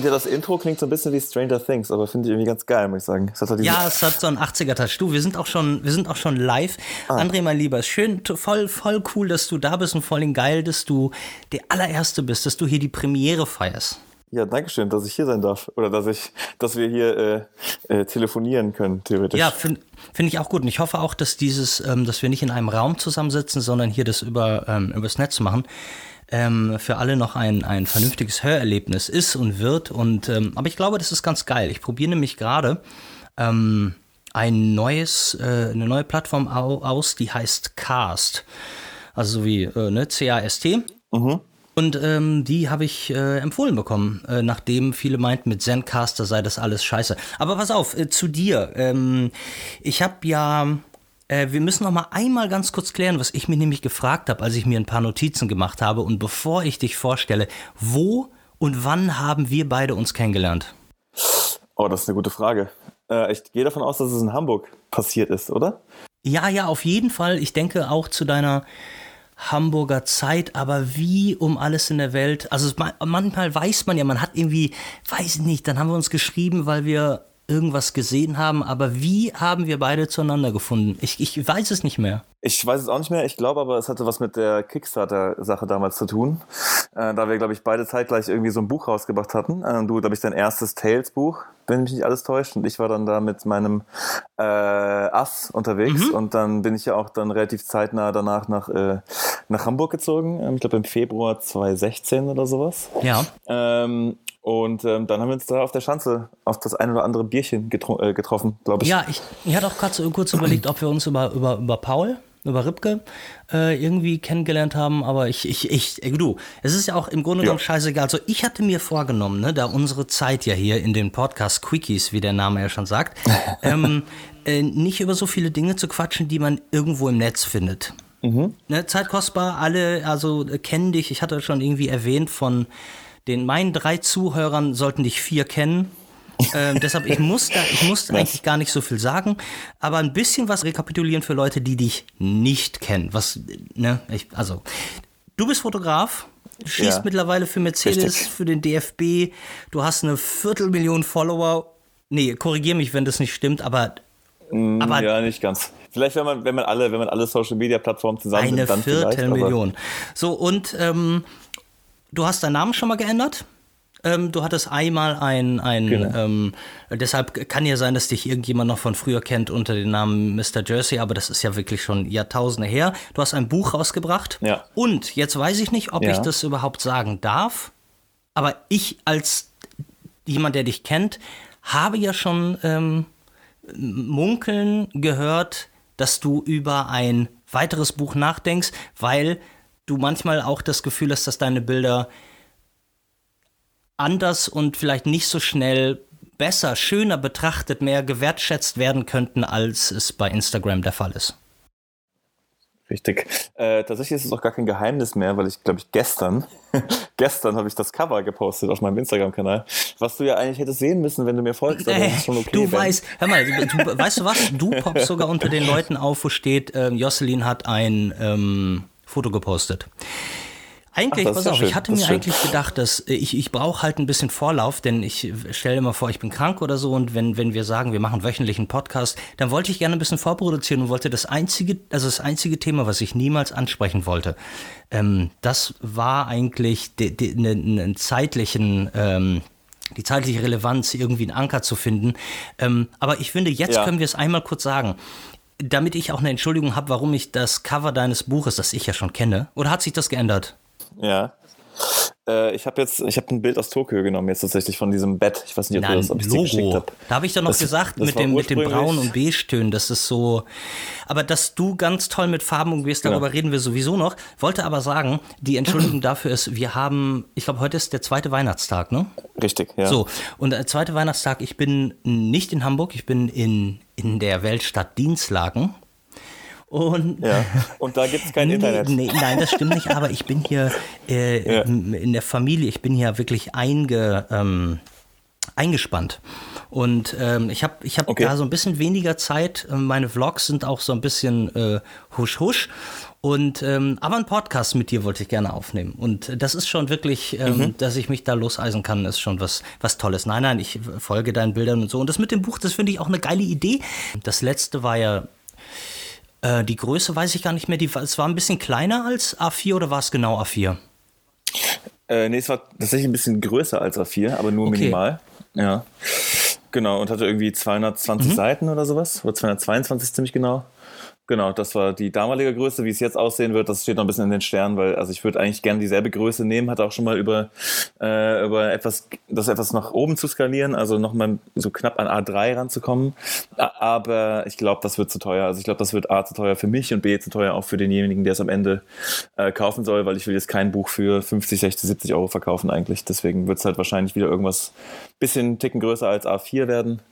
finde ja, das Intro klingt so ein bisschen wie Stranger Things, aber finde ich irgendwie ganz geil, muss ich sagen. Es halt ja, es hat so einen 80er-Touch. Du, wir sind auch schon, wir sind auch schon live. Ah. André, mein Lieber, schön, voll, voll cool, dass du da bist und voll geil, dass du der allererste bist, dass du hier die Premiere feierst. Ja, danke schön, dass ich hier sein darf. Oder dass ich, dass wir hier äh, äh, telefonieren können, theoretisch. Ja, finde find ich auch gut. Und ich hoffe auch, dass dieses, ähm, dass wir nicht in einem Raum zusammensitzen, sondern hier das über, ähm, übers Netz machen. Ähm, für alle noch ein, ein vernünftiges Hörerlebnis ist und wird. Und ähm, aber ich glaube, das ist ganz geil. Ich probiere nämlich gerade ähm, ein neues, äh, eine neue Plattform aus, die heißt Cast. Also so wie äh, ne, C-A-S-T. Mhm. Und ähm, die habe ich äh, empfohlen bekommen, äh, nachdem viele meinten, mit Zencaster sei das alles scheiße. Aber pass auf, äh, zu dir. Ähm, ich habe ja, äh, wir müssen noch mal einmal ganz kurz klären, was ich mir nämlich gefragt habe, als ich mir ein paar Notizen gemacht habe. Und bevor ich dich vorstelle, wo und wann haben wir beide uns kennengelernt? Oh, das ist eine gute Frage. Äh, ich gehe davon aus, dass es in Hamburg passiert ist, oder? Ja, ja, auf jeden Fall. Ich denke auch zu deiner Hamburger Zeit, aber wie um alles in der Welt. Also manchmal weiß man ja, man hat irgendwie, weiß ich nicht, dann haben wir uns geschrieben, weil wir irgendwas gesehen haben, aber wie haben wir beide zueinander gefunden? Ich, ich weiß es nicht mehr. Ich weiß es auch nicht mehr. Ich glaube aber, es hatte was mit der Kickstarter-Sache damals zu tun. Äh, da wir, glaube ich, beide zeitgleich irgendwie so ein Buch rausgebracht hatten. Äh, du, glaube ich, dein erstes Tales-Buch, wenn mich nicht alles täuscht. Und ich war dann da mit meinem äh, Ass unterwegs. Mhm. Und dann bin ich ja auch dann relativ zeitnah danach nach, äh, nach Hamburg gezogen. Ähm, ich glaube, im Februar 2016 oder sowas. Ja. Ähm, und ähm, dann haben wir uns da auf der Schanze auf das ein oder andere Bierchen getro äh, getroffen, glaube ich. Ja, ich, ich hatte auch kurz, kurz überlegt, ob wir uns über, über, über Paul, über Ripke äh, irgendwie kennengelernt haben, aber ich, ich, ich, äh, du, es ist ja auch im Grunde genommen ja. scheißegal. Also ich hatte mir vorgenommen, ne, da unsere Zeit ja hier in den Podcast Quickies, wie der Name ja schon sagt, ähm, äh, nicht über so viele Dinge zu quatschen, die man irgendwo im Netz findet. Mhm. Ne, Zeit kostbar, alle, also äh, kennen dich, ich hatte schon irgendwie erwähnt von den meinen drei Zuhörern sollten dich vier kennen. ähm, deshalb, ich muss, da, ich muss eigentlich gar nicht so viel sagen, aber ein bisschen was rekapitulieren für Leute, die dich nicht kennen. Was, ne, ich, also, du bist Fotograf, schießt ja. mittlerweile für Mercedes, Richtig. für den DFB, du hast eine Viertelmillion Follower. Nee, korrigier mich, wenn das nicht stimmt, aber. Mm, aber ja, nicht ganz. Vielleicht, wenn man, wenn man alle, wenn man alle Social Media Plattformen zusammen Eine Viertelmillion. So, und ähm, Du hast deinen Namen schon mal geändert? Ähm, du hattest einmal ein, ein genau. ähm, deshalb kann ja sein, dass dich irgendjemand noch von früher kennt unter dem Namen Mr. Jersey, aber das ist ja wirklich schon Jahrtausende her. Du hast ein Buch rausgebracht. Ja. Und jetzt weiß ich nicht, ob ja. ich das überhaupt sagen darf, aber ich als jemand, der dich kennt, habe ja schon ähm, munkeln gehört, dass du über ein weiteres Buch nachdenkst, weil du manchmal auch das Gefühl hast, dass deine Bilder anders und vielleicht nicht so schnell besser, schöner betrachtet, mehr gewertschätzt werden könnten, als es bei Instagram der Fall ist. Richtig. Äh, tatsächlich ist es auch gar kein Geheimnis mehr, weil ich glaube ich gestern, gestern habe ich das Cover gepostet auf meinem Instagram-Kanal, was du ja eigentlich hättest sehen müssen, wenn du mir folgst. Aber äh, schon okay, du weißt, hör mal, du, weißt du was? Du poppst sogar unter den Leuten auf, wo steht, ähm, Jocelyn hat ein ähm, Foto gepostet. Eigentlich, Ach, pass auf, schön. ich hatte mir schön. eigentlich gedacht, dass äh, ich, ich brauche halt ein bisschen Vorlauf, denn ich stelle mir vor, ich bin krank oder so und wenn, wenn wir sagen, wir machen wöchentlichen Podcast, dann wollte ich gerne ein bisschen vorproduzieren und wollte das einzige, also das einzige Thema, was ich niemals ansprechen wollte, ähm, das war eigentlich einen ne, zeitlichen, ähm, die zeitliche Relevanz, irgendwie einen Anker zu finden. Ähm, aber ich finde, jetzt ja. können wir es einmal kurz sagen damit ich auch eine Entschuldigung habe, warum ich das Cover deines Buches, das ich ja schon kenne, oder hat sich das geändert? Ja. Äh, ich habe jetzt, ich habe ein Bild aus Tokio genommen, jetzt tatsächlich von diesem Bett. Ich weiß nicht, ob Nein, du das ob Logo. geschickt habe. Da habe ich doch noch das, gesagt, das mit, dem, mit dem Braun- und Beige-Tönen, das ist so. Aber dass du ganz toll mit Farben umgehst, darüber ja. reden wir sowieso noch. Wollte aber sagen, die Entschuldigung dafür ist, wir haben, ich glaube, heute ist der zweite Weihnachtstag, ne? Richtig, ja. So, und der zweite Weihnachtstag, ich bin nicht in Hamburg, ich bin in, in der Weltstadt Dienstlaken. Und, ja. und da gibt es kein nee, Internet. Nee, nein, das stimmt nicht, aber ich bin hier äh, ja. in der Familie, ich bin hier wirklich einge, ähm, eingespannt. Und ähm, ich habe ich hab okay. da so ein bisschen weniger Zeit. Meine Vlogs sind auch so ein bisschen äh, husch husch. Und ähm, aber ein Podcast mit dir wollte ich gerne aufnehmen. Und das ist schon wirklich, ähm, mhm. dass ich mich da loseisen kann, ist schon was, was Tolles. Nein, nein, ich folge deinen Bildern und so. Und das mit dem Buch, das finde ich auch eine geile Idee. Das letzte war ja äh, die Größe weiß ich gar nicht mehr. Die, es war ein bisschen kleiner als A4 oder war es genau A4? Äh, nee, es war tatsächlich ein bisschen größer als A4, aber nur okay. minimal. Ja. Genau, und hatte irgendwie 220 mhm. Seiten oder sowas. Oder 222 ziemlich genau. Genau, das war die damalige Größe. Wie es jetzt aussehen wird, das steht noch ein bisschen in den Sternen, weil also ich würde eigentlich gerne dieselbe Größe nehmen. Hatte auch schon mal über äh, über etwas das etwas nach oben zu skalieren, also noch mal so knapp an A3 ranzukommen. Aber ich glaube, das wird zu teuer. Also ich glaube, das wird A zu teuer für mich und B zu teuer auch für denjenigen, der es am Ende äh, kaufen soll, weil ich will jetzt kein Buch für 50, 60, 70 Euro verkaufen eigentlich. Deswegen wird es halt wahrscheinlich wieder irgendwas bisschen Ticken größer als A4 werden.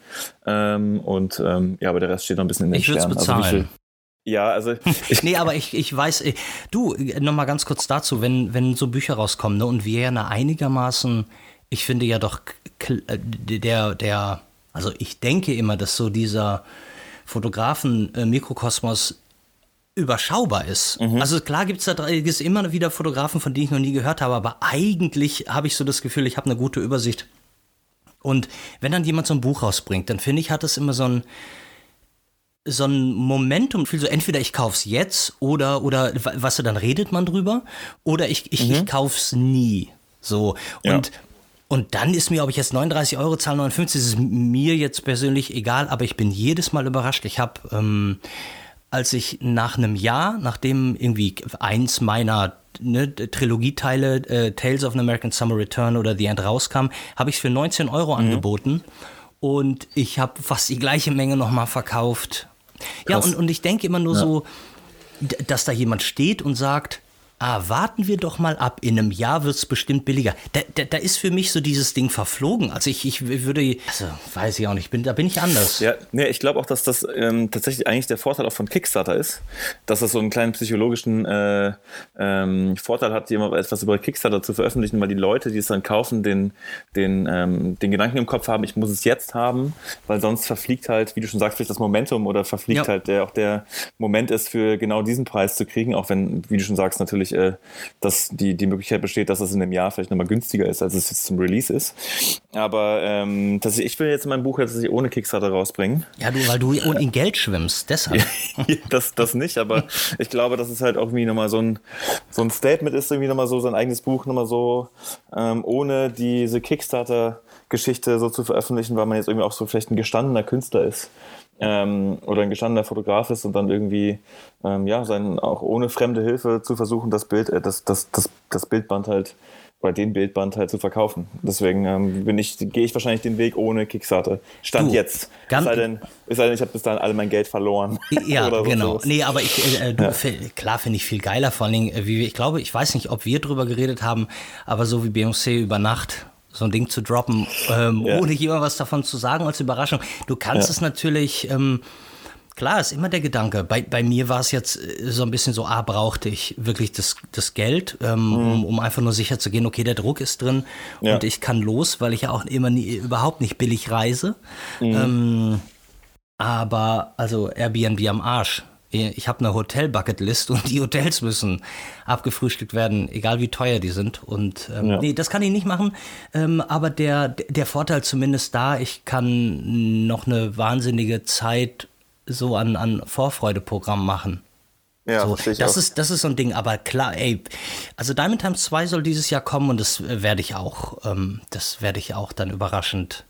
Ähm, und ähm, ja, aber der Rest steht noch ein bisschen in den ich Sternen. Bezahlen. Also ja, also. Ich nee, aber ich, ich weiß, äh, du, nochmal ganz kurz dazu, wenn, wenn so Bücher rauskommen, ne, und wir ja einigermaßen, ich finde ja doch, äh, der, der, also ich denke immer, dass so dieser Fotografen-Mikrokosmos überschaubar ist. Mhm. Also klar gibt es da gibt's immer wieder Fotografen, von denen ich noch nie gehört habe, aber eigentlich habe ich so das Gefühl, ich habe eine gute Übersicht. Und wenn dann jemand so ein Buch rausbringt, dann finde ich, hat es immer so ein, so ein Momentum, so entweder ich kauf's jetzt oder, oder was dann redet man drüber, oder ich, ich, mhm. ich kauf's nie. So. Und ja. Und dann ist mir, ob ich jetzt 39 Euro zahle, 59, ist mir jetzt persönlich egal, aber ich bin jedes Mal überrascht. Ich habe, ähm, als ich nach einem Jahr, nachdem irgendwie eins meiner ne, Trilogieteile, äh, Tales of an American Summer Return oder The End rauskam, habe ich es für 19 Euro mhm. angeboten. Und ich habe fast die gleiche Menge nochmal verkauft ja, und, und ich denke immer nur ja. so, dass da jemand steht und sagt, ah, warten wir doch mal ab, in einem Jahr wird es bestimmt billiger. Da, da, da, ist für mich so dieses Ding verflogen. Also ich, ich würde, also weiß ich auch nicht, bin, da bin ich anders. Ja, nee, ich glaube auch, dass das ähm, tatsächlich eigentlich der Vorteil auch von Kickstarter ist, dass das so einen kleinen psychologischen äh, ähm, Vorteil hat, jemand etwas über Kickstarter zu veröffentlichen, weil die Leute, die es dann kaufen, den, den, ähm, den Gedanken im Kopf haben, ich muss es jetzt haben, weil sonst verfliegt halt, wie du schon sagst, vielleicht das Momentum oder verfliegt ja. halt der auch der Moment ist, für genau diesen Preis zu kriegen, auch wenn, wie du schon sagst, natürlich natürlich, äh, dass die, die Möglichkeit besteht, dass es in einem Jahr vielleicht nochmal günstiger ist, als es jetzt zum Release ist. Aber ähm, dass ich, ich will jetzt mein Buch jetzt ohne Kickstarter rausbringen. Ja, du, weil du in Geld schwimmst, deshalb. das, das nicht, aber ich glaube, dass es halt auch irgendwie nochmal so ein, so ein Statement ist, irgendwie nochmal so sein eigenes Buch nochmal so ähm, ohne diese Kickstarter- Geschichte so zu veröffentlichen, weil man jetzt irgendwie auch so vielleicht ein gestandener Künstler ist ähm, oder ein gestandener Fotograf ist und dann irgendwie ähm, ja sein auch ohne fremde Hilfe zu versuchen, das Bild, äh, das, das, das, das Bildband halt bei dem Bildband halt zu verkaufen. Deswegen ähm, bin ich, gehe ich wahrscheinlich den Weg ohne Kickstarter. Stand du, jetzt. Es sei denn, sei denn, ich habe bis dahin all mein Geld verloren. Ja, genau. Sowas. Nee, aber ich, äh, du, ja. klar finde ich viel geiler, vor allen Dingen, äh, wie ich glaube, ich weiß nicht, ob wir drüber geredet haben, aber so wie Beyoncé über Nacht so ein Ding zu droppen, ähm, ja. ohne jemand was davon zu sagen als Überraschung. Du kannst ja. es natürlich, ähm, klar, ist immer der Gedanke. Bei, bei mir war es jetzt äh, so ein bisschen so, ah, brauchte ich wirklich das, das Geld, ähm, mhm. um, um, einfach nur sicher zu gehen, okay, der Druck ist drin ja. und ich kann los, weil ich ja auch immer nie, überhaupt nicht billig reise. Mhm. Ähm, aber also Airbnb am Arsch ich habe eine Hotel-Bucketlist und die Hotels müssen abgefrühstückt werden, egal wie teuer die sind. Und ähm, ja. nee, das kann ich nicht machen. Ähm, aber der, der Vorteil zumindest da, ich kann noch eine wahnsinnige Zeit so an, an Vorfreudeprogramm machen. Ja, so, das, ist, das ist so ein Ding, aber klar, ey, also Diamond Times 2 soll dieses Jahr kommen und das werde ich auch, ähm, das werde ich auch dann überraschend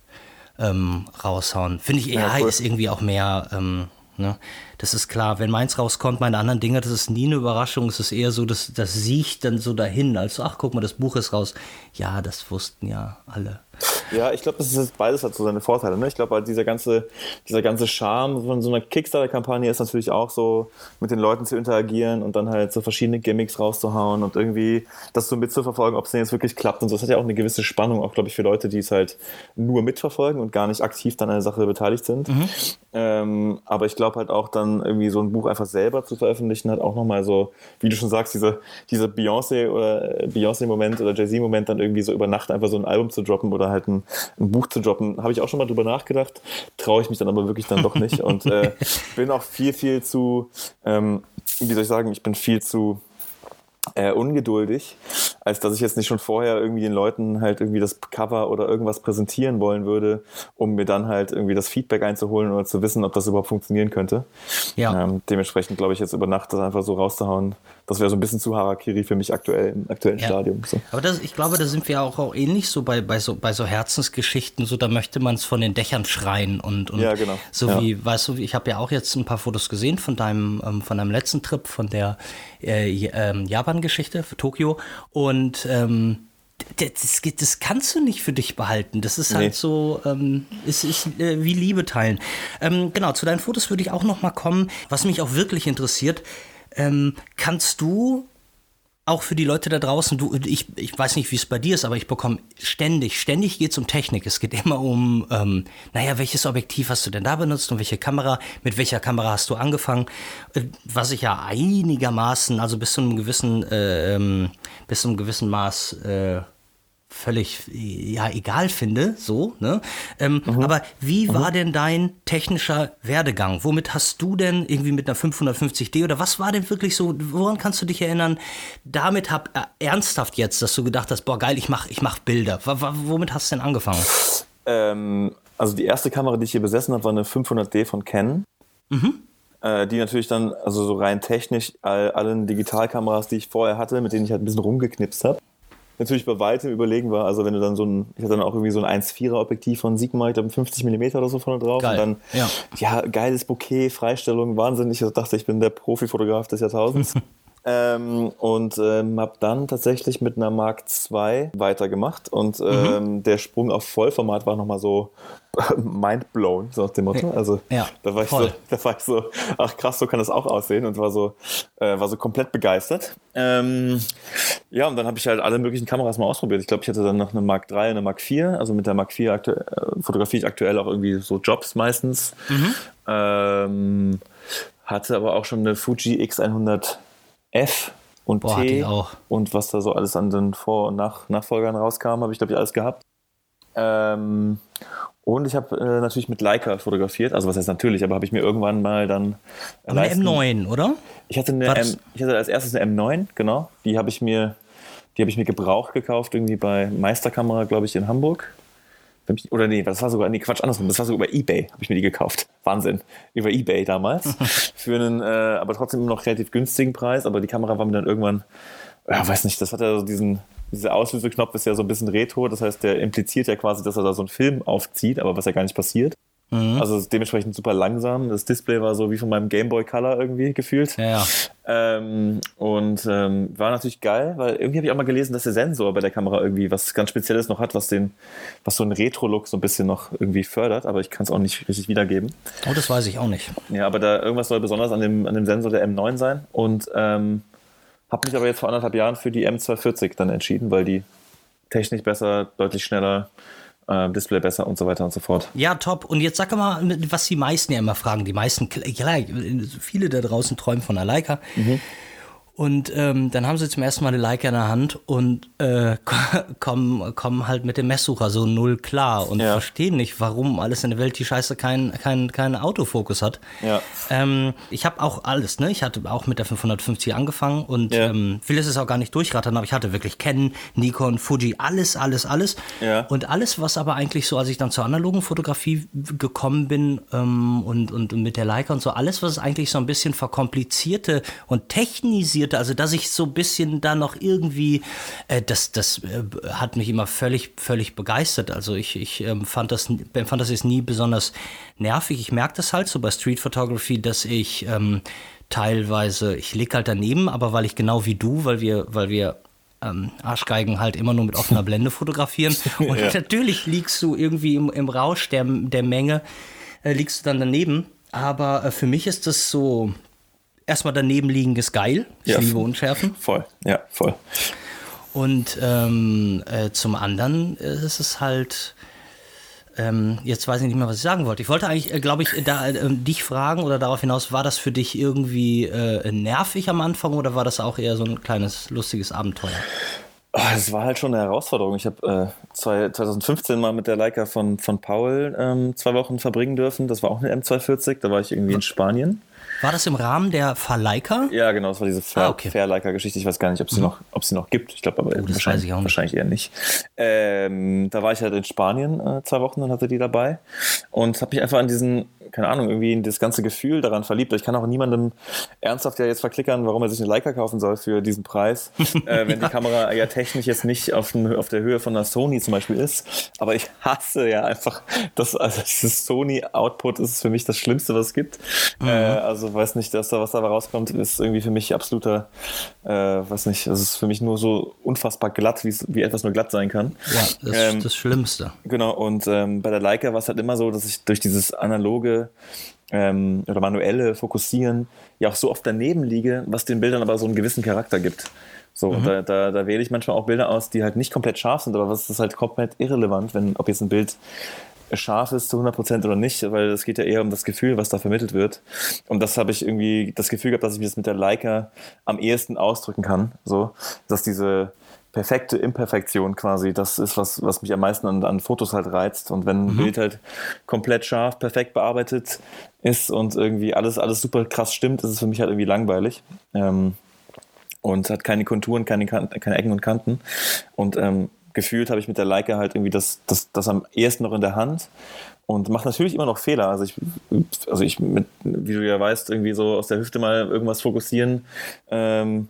ähm, raushauen. Finde ich, ja, cool. ist irgendwie auch mehr, ähm, Ne? Das ist klar. Wenn meins rauskommt, meine anderen Dinge, das ist nie eine Überraschung. Es ist eher so, dass das sieht dann so dahin. Also, ach, guck mal, das Buch ist raus. Ja, das wussten ja alle. Ja, ich glaube, das ist beides hat so seine Vorteile. Ne? Ich glaube, halt dieser ganze, dieser ganze Charme von so einer Kickstarter-Kampagne ist natürlich auch so, mit den Leuten zu interagieren und dann halt so verschiedene Gimmicks rauszuhauen und irgendwie das so mitzuverfolgen, ob es denn jetzt wirklich klappt und so. Das hat ja auch eine gewisse Spannung, auch glaube ich, für Leute, die es halt nur mitverfolgen und gar nicht aktiv dann an der Sache beteiligt sind. Mhm. Ähm, aber ich glaube halt auch dann irgendwie so ein Buch einfach selber zu veröffentlichen, hat auch nochmal so, wie du schon sagst, diese, diese Beyoncé oder Beyoncé-Moment oder Jay-Z-Moment dann irgendwie so über Nacht einfach so ein Album zu droppen oder oder halt ein, ein Buch zu droppen. Habe ich auch schon mal drüber nachgedacht, traue ich mich dann aber wirklich dann doch nicht und äh, bin auch viel, viel zu, ähm, wie soll ich sagen, ich bin viel zu äh, ungeduldig, als dass ich jetzt nicht schon vorher irgendwie den Leuten halt irgendwie das Cover oder irgendwas präsentieren wollen würde, um mir dann halt irgendwie das Feedback einzuholen oder zu wissen, ob das überhaupt funktionieren könnte. Ja. Ähm, dementsprechend glaube ich jetzt über Nacht das einfach so rauszuhauen, das wäre so ein bisschen zu Harakiri für mich aktuell im aktuellen ja. Stadium. So. Aber das, ich glaube, da sind wir auch, auch ähnlich so bei, bei so bei so Herzensgeschichten, so da möchte man es von den Dächern schreien und, und ja, genau. so ja. wie, weißt du, ich habe ja auch jetzt ein paar Fotos gesehen von deinem, ähm, von deinem letzten Trip, von der äh, ähm, Japan-Geschichte für Tokio und ähm, das, das, kannst du nicht für dich behalten. Das ist halt nee. so, ähm, es ist äh, wie Liebe teilen. Ähm, genau, zu deinen Fotos würde ich auch noch mal kommen. Was mich auch wirklich interessiert, ähm, kannst du auch für die Leute da draußen, du, ich, ich weiß nicht, wie es bei dir ist, aber ich bekomme ständig, ständig geht es um Technik. Es geht immer um, ähm, naja, welches Objektiv hast du denn da benutzt und welche Kamera, mit welcher Kamera hast du angefangen? Äh, was ich ja einigermaßen, also bis zu einem gewissen, äh, ähm, bis zu einem gewissen Maß äh, völlig ja egal finde, so, ne? Ähm, mhm. Aber wie mhm. war denn dein technischer Werdegang? Womit hast du denn irgendwie mit einer 550D oder was war denn wirklich so, woran kannst du dich erinnern? Damit hab äh, ernsthaft jetzt, dass du gedacht hast, boah geil, ich mach, ich mach Bilder. W womit hast du denn angefangen? Ähm, also die erste Kamera, die ich hier besessen habe, war eine 500D von Canon. Mhm. Äh, die natürlich dann, also so rein technisch, all, allen Digitalkameras, die ich vorher hatte, mit denen ich halt ein bisschen rumgeknipst habe natürlich bei weitem überlegen war. Also wenn du dann so ein, ich hatte dann auch irgendwie so ein 1,4er Objektiv von Sigma, ich glaube 50 mm oder so vorne drauf. Geil. Und dann, ja. ja, geiles Bouquet, Freistellung, Wahnsinn. Ich dachte, ich bin der Profifotograf des Jahrtausends. Ähm, und ähm, habe dann tatsächlich mit einer Mark II weitergemacht und ähm, mhm. der Sprung auf Vollformat war nochmal so mindblown, so nach dem Motto. Also ja, da, war ich so, da war ich so, ach krass, so kann das auch aussehen und war so, äh, war so komplett begeistert. Ähm, ja, und dann habe ich halt alle möglichen Kameras mal ausprobiert. Ich glaube, ich hatte dann noch eine Mark III, eine Mark IV. Also mit der Mark IV äh, fotografiere ich aktuell auch irgendwie so Jobs meistens. Mhm. Ähm, hatte aber auch schon eine Fuji X100 F und Boah, T und was da so alles an den Vor- und Nach Nachfolgern rauskam, habe ich glaube ich alles gehabt. Ähm, und ich habe äh, natürlich mit Leica fotografiert, also was heißt natürlich, aber habe ich mir irgendwann mal dann. eine M9, oder? Ich hatte, eine M, ich hatte als erstes eine M9, genau. Die habe ich mir, die habe ich mir gebraucht gekauft, irgendwie bei Meisterkamera, glaube ich, in Hamburg. Oder nee, das war sogar, nee, Quatsch, andersrum. Das war sogar über Ebay, habe ich mir die gekauft. Wahnsinn. Über Ebay damals. Für einen, äh, aber trotzdem immer noch relativ günstigen Preis. Aber die Kamera war mir dann irgendwann, ja, weiß nicht, das hat ja so diesen, dieser Auslöseknopf ist ja so ein bisschen retro. Das heißt, der impliziert ja quasi, dass er da so einen Film aufzieht, aber was ja gar nicht passiert. Mhm. Also dementsprechend super langsam. Das Display war so wie von meinem Game Boy Color irgendwie gefühlt. Ja, ja. Ähm, und ähm, war natürlich geil, weil irgendwie habe ich auch mal gelesen, dass der Sensor bei der Kamera irgendwie was ganz Spezielles noch hat, was den, was so einen Retro-Look so ein bisschen noch irgendwie fördert, aber ich kann es auch nicht richtig wiedergeben. Oh, das weiß ich auch nicht. Ja, aber da irgendwas soll besonders an dem, an dem Sensor der M9 sein. Und ähm, habe mich aber jetzt vor anderthalb Jahren für die M240 dann entschieden, weil die technisch besser, deutlich schneller äh, Display besser und so weiter und so fort. Ja, top. Und jetzt sag mal, was die meisten ja immer fragen. Die meisten, klar, viele da draußen träumen von einer Leica. Mhm. Und ähm, dann haben sie zum ersten Mal eine Leica in der Hand und äh, kommen, kommen halt mit dem Messsucher so null klar und ja. verstehen nicht, warum alles in der Welt die Scheiße keinen kein, kein Autofokus hat. Ja. Ähm, ich habe auch alles, ne? Ich hatte auch mit der 550 angefangen und ja. ähm, vieles ist auch gar nicht durchrattern, aber ich hatte wirklich Canon, Nikon, Fuji, alles, alles, alles. Ja. Und alles, was aber eigentlich so, als ich dann zur analogen Fotografie gekommen bin ähm, und, und, und mit der Leica und so, alles, was eigentlich so ein bisschen verkomplizierte und technisierte interessierte, also dass ich so ein bisschen da noch irgendwie, äh, das, das äh, hat mich immer völlig, völlig begeistert. Also ich, ich ähm, fand, das, fand das jetzt nie besonders nervig. Ich merke das halt so bei Street Photography, dass ich ähm, teilweise, ich lieg halt daneben, aber weil ich genau wie du, weil wir, weil wir ähm, Arschgeigen halt immer nur mit offener Blende fotografieren. Und ja. natürlich liegst du irgendwie im, im Rausch der, der Menge, äh, liegst du dann daneben. Aber äh, für mich ist das so, erstmal daneben liegen ist geil. Ich ja, liebe Unschärfen. Voll, ja, voll. Und ähm, äh, zum anderen ist es halt, ähm, jetzt weiß ich nicht mehr, was ich sagen wollte. Ich wollte eigentlich, äh, glaube ich, da, äh, dich fragen oder darauf hinaus, war das für dich irgendwie äh, nervig am Anfang oder war das auch eher so ein kleines lustiges Abenteuer? Oh, das war halt schon eine Herausforderung. Ich habe äh, 2015 mal mit der Leica von, von Paul ähm, zwei Wochen verbringen dürfen. Das war auch eine M240. Da war ich irgendwie in Spanien. War das im Rahmen der Verleica? Ja, genau, das war diese Fair, ah, okay. Fairleica-Geschichte. Ich weiß gar nicht, ob sie, mhm. noch, ob sie noch gibt. Ich glaube aber oh, wahrscheinlich, wahrscheinlich, eher nicht. Ähm, da war ich halt in Spanien äh, zwei Wochen und hatte die dabei und habe mich einfach an diesen keine Ahnung, irgendwie in das ganze Gefühl daran verliebt. Ich kann auch niemandem ernsthaft ja jetzt verklickern, warum er sich eine Leica kaufen soll für diesen Preis, äh, wenn ja. die Kamera ja technisch jetzt nicht auf, den, auf, der Höhe von einer Sony zum Beispiel ist. Aber ich hasse ja einfach, das, also dieses Sony-Output ist für mich das Schlimmste, was es gibt. Mhm. Äh, also weiß nicht, dass da was dabei rauskommt, ist irgendwie für mich absoluter, äh, weiß nicht, das ist für mich nur so unfassbar glatt, wie etwas nur glatt sein kann. Ja, das ähm, ist das Schlimmste. Genau, und ähm, bei der Leica war es halt immer so, dass ich durch dieses analoge ähm, oder manuelle Fokussieren ja auch so oft daneben liege, was den Bildern aber so einen gewissen Charakter gibt. So, mhm. da, da, da wähle ich manchmal auch Bilder aus, die halt nicht komplett scharf sind, aber was ist halt komplett irrelevant, wenn, ob jetzt ein Bild scharf ist zu 100% oder nicht, weil es geht ja eher um das Gefühl, was da vermittelt wird. Und das habe ich irgendwie das Gefühl gehabt, dass ich das mit der Leica am ehesten ausdrücken kann. So, dass diese, perfekte Imperfektion quasi. Das ist, was, was mich am meisten an, an Fotos halt reizt. Und wenn ein mhm. Bild halt komplett scharf, perfekt bearbeitet ist und irgendwie alles, alles super krass stimmt, ist es für mich halt irgendwie langweilig. Ähm, und hat keine Konturen, keine, keine Ecken und Kanten. Und ähm, gefühlt habe ich mit der Leica halt irgendwie das, das, das am ehesten noch in der Hand und mache natürlich immer noch Fehler. Also ich, also ich mit, wie du ja weißt, irgendwie so aus der Hüfte mal irgendwas fokussieren. Ähm,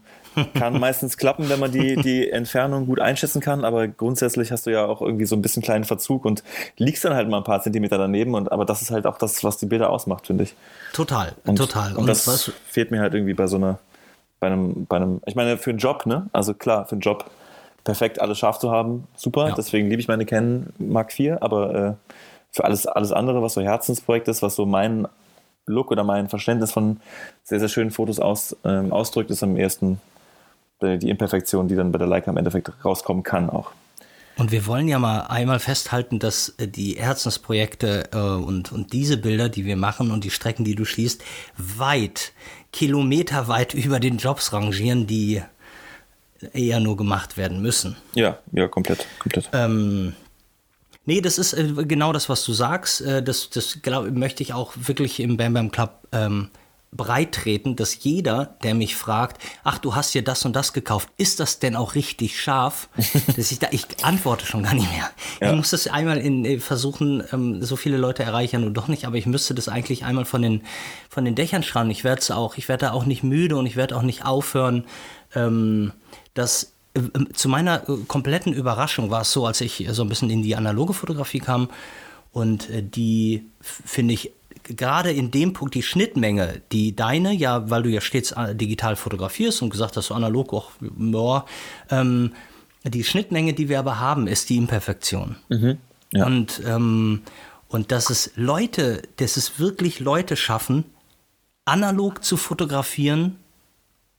kann meistens klappen, wenn man die, die Entfernung gut einschätzen kann, aber grundsätzlich hast du ja auch irgendwie so ein bisschen kleinen Verzug und liegst dann halt mal ein paar Zentimeter daneben. Und, aber das ist halt auch das, was die Bilder ausmacht, finde ich. Total, und, total. Und, und das was? fehlt mir halt irgendwie bei so einer, bei einem, bei einem, ich meine, für einen Job, ne? Also klar, für einen Job perfekt alles scharf zu haben, super. Ja. Deswegen liebe ich meine Canon Mark IV, aber äh, für alles, alles andere, was so Herzensprojekt ist, was so mein Look oder mein Verständnis von sehr, sehr schönen Fotos aus, ähm, ausdrückt, ist am ersten die Imperfektion, die dann bei der Leica im Endeffekt rauskommen kann auch. Und wir wollen ja mal einmal festhalten, dass äh, die Herzensprojekte äh, und, und diese Bilder, die wir machen und die Strecken, die du schließt, weit, kilometerweit über den Jobs rangieren, die eher nur gemacht werden müssen. Ja, ja, komplett, komplett. Ähm, nee, das ist äh, genau das, was du sagst. Äh, das das glaub, möchte ich auch wirklich im Bam Bam Club ähm, breittreten, dass jeder, der mich fragt, ach, du hast dir das und das gekauft, ist das denn auch richtig scharf? dass ich da, ich antworte schon gar nicht mehr. Ja. Ich muss das einmal in, äh, versuchen, ähm, so viele Leute erreichen und doch nicht, aber ich müsste das eigentlich einmal von den, von den Dächern schreiben. Ich werde es auch, ich werde da auch nicht müde und ich werde auch nicht aufhören, ähm, dass äh, äh, zu meiner kompletten Überraschung war es so, als ich so ein bisschen in die analoge Fotografie kam und die finde ich gerade in dem Punkt die Schnittmenge, die deine, ja, weil du ja stets äh, digital fotografierst und gesagt hast, so analog auch, ja, ähm, die Schnittmenge, die wir aber haben, ist die Imperfektion. Mhm, ja. Und, ähm, und dass es Leute, dass es wirklich Leute schaffen, analog zu fotografieren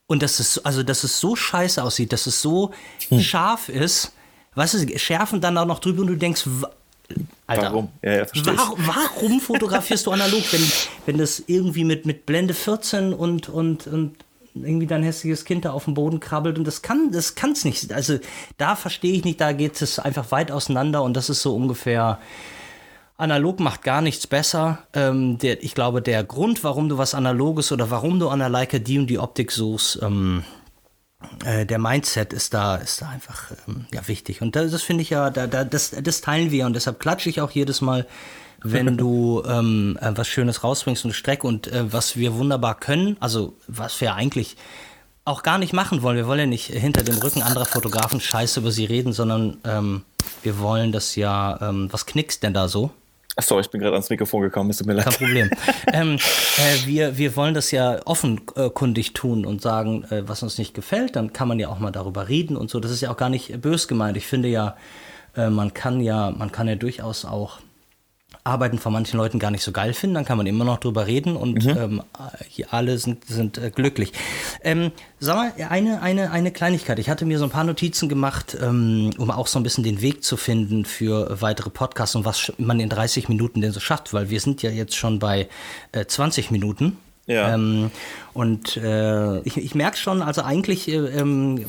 und dass es, also, dass es so scheiße aussieht, dass es so hm. scharf ist, weißt du, schärfen dann auch noch drüber und du denkst, Alter, warum? Ja, ja, warum, warum fotografierst du analog, wenn, wenn das irgendwie mit, mit Blende 14 und, und, und irgendwie dein hässliches Kind da auf dem Boden krabbelt und das kann das kann's nicht. Also da verstehe ich nicht, da geht es einfach weit auseinander und das ist so ungefähr analog macht gar nichts besser. Ähm, der, ich glaube, der Grund, warum du was analoges oder warum du an der Leica die und die Optik suchst, ähm, äh, der Mindset ist da, ist da einfach ähm, ja, wichtig. Und das, das finde ich ja, da, da, das, das teilen wir und deshalb klatsche ich auch jedes Mal, wenn du ähm, äh, was Schönes rausbringst und Strecke und äh, was wir wunderbar können, also was wir eigentlich auch gar nicht machen wollen. Wir wollen ja nicht hinter dem Rücken anderer Fotografen scheiße über sie reden, sondern ähm, wir wollen das ja, ähm, was knickst denn da so? Achso, ich bin gerade ans Mikrofon gekommen, tut mir leid. Kein Problem. ähm, äh, wir, wir wollen das ja offenkundig tun und sagen, äh, was uns nicht gefällt, dann kann man ja auch mal darüber reden und so. Das ist ja auch gar nicht bös gemeint. Ich finde ja, äh, man kann ja, man kann ja durchaus auch Arbeiten von manchen Leuten gar nicht so geil finden, dann kann man immer noch drüber reden und mhm. ähm, hier alle sind, sind äh, glücklich. Ähm, sag mal, eine, eine, eine Kleinigkeit. Ich hatte mir so ein paar Notizen gemacht, ähm, um auch so ein bisschen den Weg zu finden für weitere Podcasts und was man in 30 Minuten denn so schafft, weil wir sind ja jetzt schon bei äh, 20 Minuten. Ja. Ähm, und äh, ich, ich merke schon, also eigentlich, äh, ähm,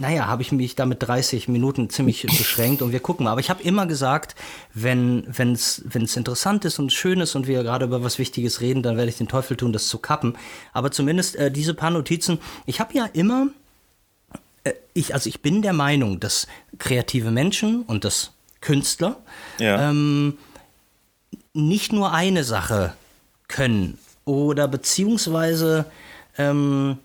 naja, habe ich mich da mit 30 Minuten ziemlich beschränkt und wir gucken mal. Aber ich habe immer gesagt, wenn es interessant ist und schön ist und wir gerade über was Wichtiges reden, dann werde ich den Teufel tun, das zu kappen. Aber zumindest äh, diese paar Notizen, ich habe ja immer, äh, ich, also ich bin der Meinung, dass kreative Menschen und dass Künstler ja. ähm, nicht nur eine Sache können oder beziehungsweise ähm,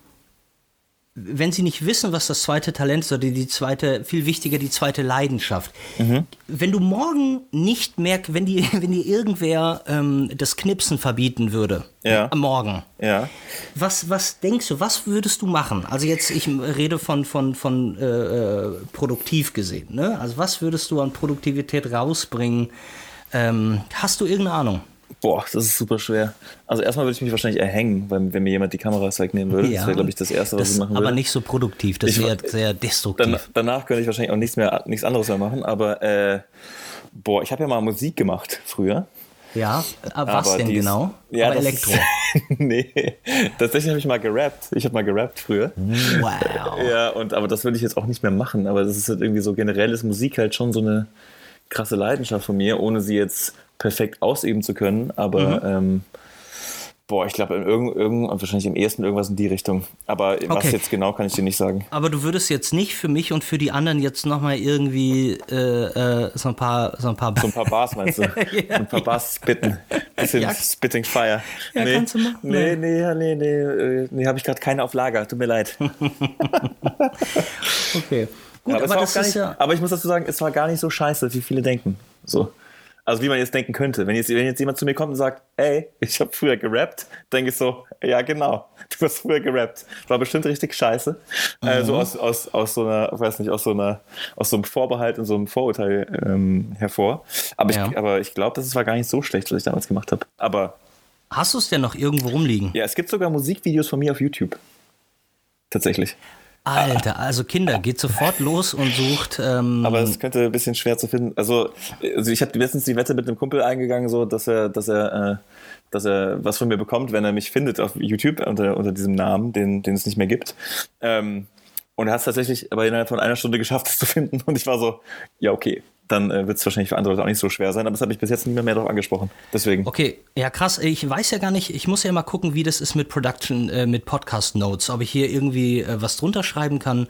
wenn sie nicht wissen, was das zweite Talent ist oder die, zweite, viel wichtiger, die zweite Leidenschaft. Mhm. Wenn du morgen nicht mehr, wenn die, wenn dir irgendwer ähm, das Knipsen verbieten würde, ja. am Morgen, ja. was, was denkst du, was würdest du machen? Also jetzt, ich rede von, von, von äh, äh produktiv gesehen, ne? Also was würdest du an Produktivität rausbringen? Ähm, hast du irgendeine Ahnung? Boah, das ist super schwer. Also erstmal würde ich mich wahrscheinlich erhängen, wenn, wenn mir jemand die Kameras wegnehmen würde. Ja, das wäre, glaube ich, das Erste, was das, ich machen würde. Aber nicht so produktiv, das wäre sehr destruktiv. Dann, danach könnte ich wahrscheinlich auch nichts, mehr, nichts anderes mehr machen. Aber äh, boah, ich habe ja mal Musik gemacht früher. Ja, aber was aber denn dies, genau? Ja, aber Elektro. Ist, nee, tatsächlich habe ich mal gerappt. Ich habe mal gerappt früher. Wow. Ja, und aber das würde ich jetzt auch nicht mehr machen. Aber das ist halt irgendwie so generell ist Musik halt schon so eine krasse Leidenschaft von mir, ohne sie jetzt perfekt ausüben zu können, aber mhm. ähm, boah, ich glaube, irgend, irgend, wahrscheinlich im ersten irgendwas in die Richtung. Aber okay. was jetzt genau, kann ich dir nicht sagen. Aber du würdest jetzt nicht für mich und für die anderen jetzt nochmal irgendwie äh, äh, so ein paar so ein paar, so ein paar Bars meinst du? ja, ein paar Bars spitten. Bisschen ja. Spitting Fire. Ja, nee, kannst du machen. Nee, nee, nee, nee, nee, nee habe ich gerade keine auf Lager. Tut mir leid. okay. Gut, ja, aber, aber, nicht, ja aber ich muss dazu sagen, es war gar nicht so scheiße, wie viele denken. So. Also wie man jetzt denken könnte. Wenn jetzt, wenn jetzt jemand zu mir kommt und sagt, ey, ich habe früher gerappt, denke ich so, ja genau, du hast früher gerappt. War bestimmt richtig scheiße. Mhm. Also aus, aus, aus so einer, weiß nicht, aus so einer, aus so einem Vorbehalt und so einem Vorurteil ähm, hervor. Aber ja. ich, aber ich glaube, das war gar nicht so schlecht, was ich damals gemacht habe. Aber. Hast du es denn noch irgendwo rumliegen? Ja, es gibt sogar Musikvideos von mir auf YouTube. Tatsächlich. Alter, also Kinder, geht sofort los und sucht. Ähm Aber es könnte ein bisschen schwer zu finden. Also, also ich habe letztens die Wette mit einem Kumpel eingegangen, so dass er, dass er, äh, dass er was von mir bekommt, wenn er mich findet auf YouTube unter, unter diesem Namen, den, den es nicht mehr gibt. Ähm, und er hat es tatsächlich aber innerhalb von einer Stunde geschafft, es zu finden. Und ich war so, ja, okay, dann äh, wird es wahrscheinlich für andere Leute auch nicht so schwer sein. Aber das habe ich bis jetzt nicht mehr, mehr darauf angesprochen. Deswegen. Okay, ja krass. Ich weiß ja gar nicht, ich muss ja mal gucken, wie das ist mit Production, äh, mit Podcast Notes. Ob ich hier irgendwie äh, was drunter schreiben kann.